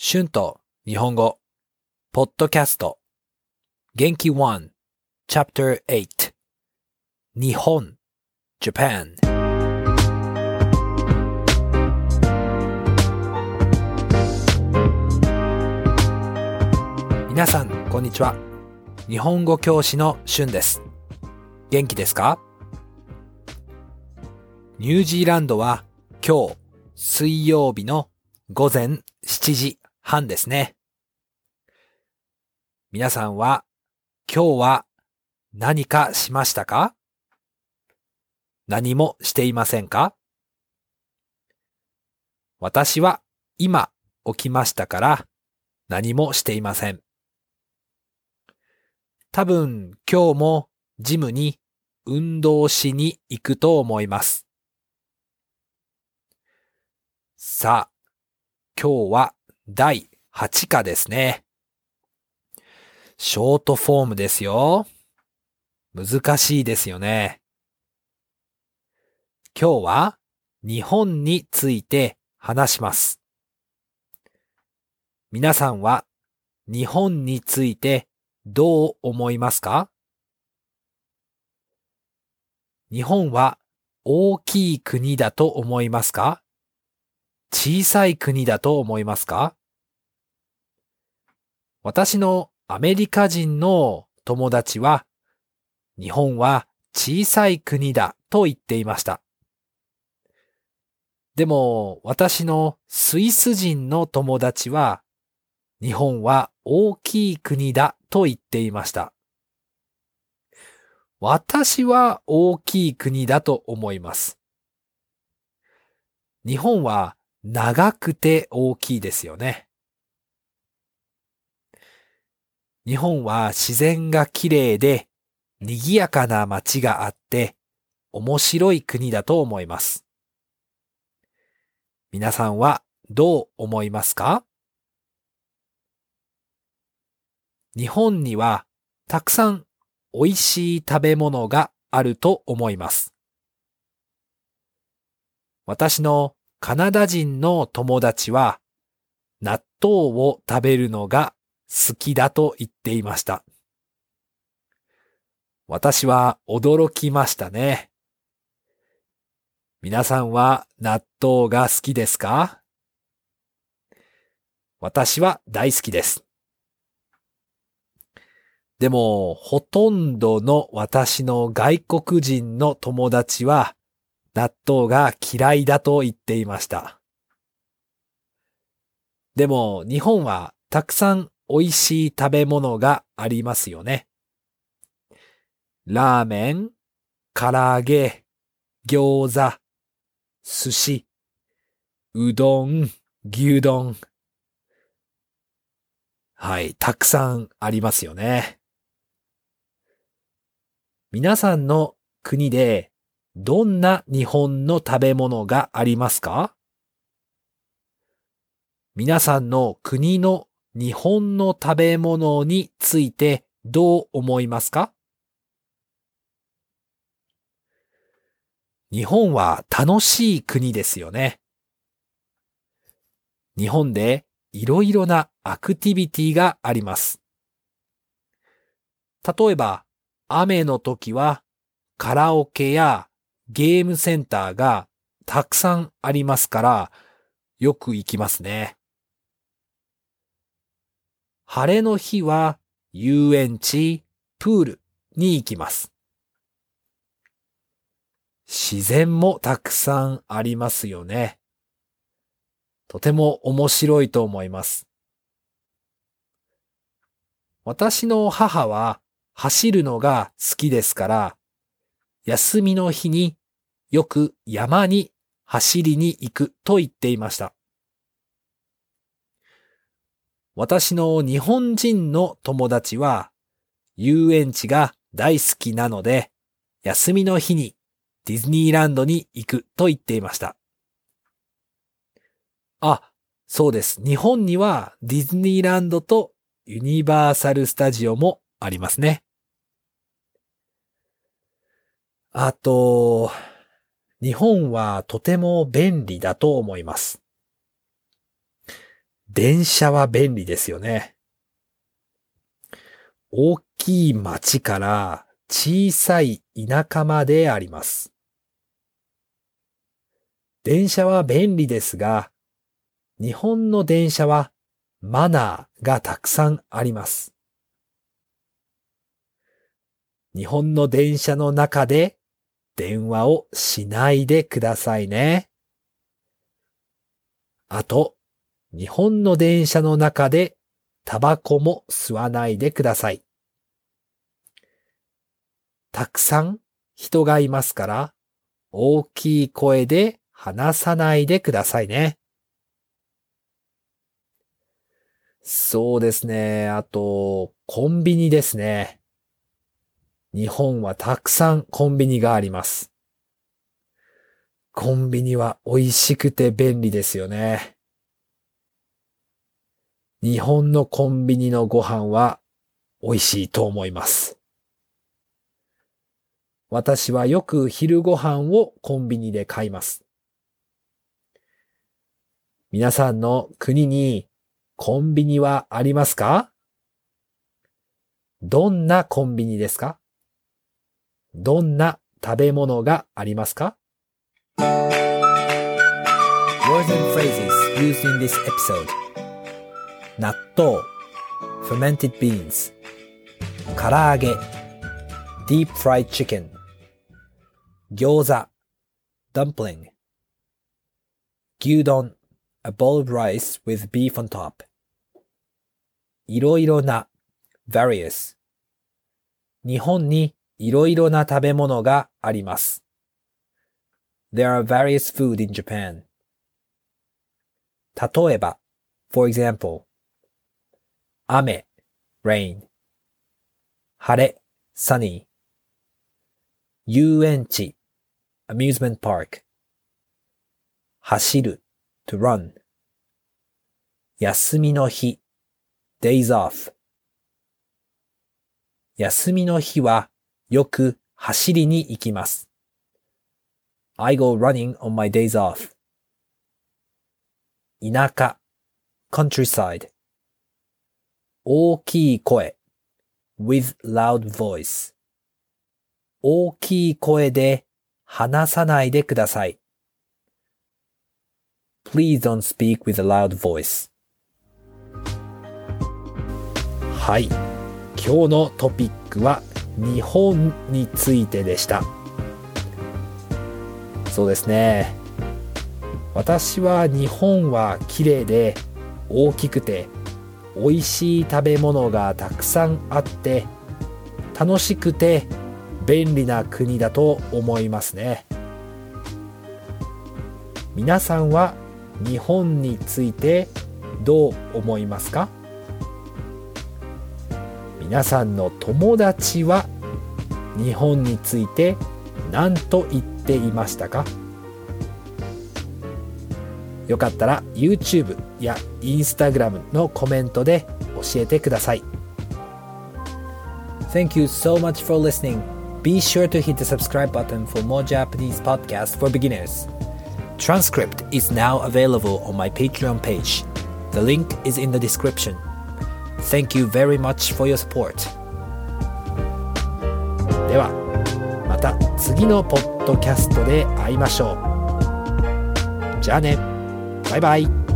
春と日本語、ポッドキャスト、元気1、Chapter 8、日本、Japan。皆さん、こんにちは。日本語教師の春です。元気ですか？ニュージーランドは今日水曜日の午前7時。半ですね。皆さんは今日は何かしましたか？何もしていませんか？私は今起きましたから何もしていません。多分今日もジムに運動しに行くと思います。さあ、今日は第8課ですね。ショートフォームですよ。難しいですよね。今日は日本について話します。皆さんは日本についてどう思いますか？日本は大きい国だと思いますか？小さい国だと思いますか？私のアメリカ人の友達は日本は小さい国だと言っていました。でも私のスイス人の友達は日本は大きい国だと言っていました。私は大きい国だと思います。日本は長くて大きいですよね。日本は自然が綺麗で賑やかな街があって面白い国だと思います。皆さんはどう思いますか？日本にはたくさん美味しい食べ物があると思います。私のカナダ人の友達は納豆を食べるのが好きだと言っていました。私は驚きましたね。皆さんは納豆が好きですか？私は大好きです。でも、ほとんどの私の外国人の友達は納豆が嫌いだと言っていました。でも、日本はたくさん美味しい食べ物がありますよね。ラーメン、唐揚げ、餃子、寿司、うどん、牛丼。はい、たくさんありますよね。皆さんの国でどんな日本の食べ物がありますか？皆さんの国の日本の食べ物についてどう思いますか？日本は楽しい国ですよね。日本でいろいろなアクティビティがあります。例えば、雨の時はカラオケやゲームセンターがたくさんありますから、よく行きますね。晴れの日は遊園地、プールに行きます。自然もたくさんありますよね。とても面白いと思います。私の母は走るのが好きですから、休みの日によく山に走りに行くと言っていました。私の日本人の友達は遊園地が大好きなので、休みの日にディズニーランドに行くと言っていました。あ、そうです。日本にはディズニーランドとユニバーサルスタジオもありますね。あと、日本はとても便利だと思います。電車は便利ですよね。大きい町から小さい田舎まであります。電車は便利ですが、日本の電車はマナーがたくさんあります。日本の電車の中で電話をしないでくださいね。あと、日本の電車の中でタバコも吸わないでください。たくさん人がいますから、大きい声で話さないでくださいね。そうですね。あと、コンビニですね。日本はたくさんコンビニがあります。コンビニは美味しくて便利ですよね。日本のコンビニのご飯は美味しいと思います。私はよく昼ご飯をコンビニで買います。皆さんの国にコンビニはありますか？どんなコンビニですか？どんな食べ物がありますか？Words and phrases used in this episode 納豆 fermented beans 唐揚げ deep fried chicken 餃子 dumpling 牛丼 a bowl of rice with beef on top いろいろな various 日本にいろいろな食べ物があります。There are various food in Japan. 例えば、for example, 雨 rain 晴れ sunny 遊園地 amusement park 走る to run 休みの日 days off 休みの日はよく走りに行きます。I go running on my days off. 田舎 countryside 大きい声 with loud voice 大きい声で話さないでください。Please don't speak with a loud voice. はい。今日のトピックは日本についてでしたそうですね私は日本は綺麗で大きくて美味しい食べ物がたくさんあって楽しくて便利な国だと思いますね。皆さんは日本についてどう思いますか？皆さんの友達は日本について何と言っていましたか？よかったら YouTube や Instagram のコメントで教えてください。Thank you so much for listening. Be sure to hit the subscribe button for more Japanese podcasts for beginners. Transcript is now available on my Patreon page. The link is in the description. Thank you very much for your support. ではまた次のポッドキャストで会いましょう。じゃあね。バイバイ。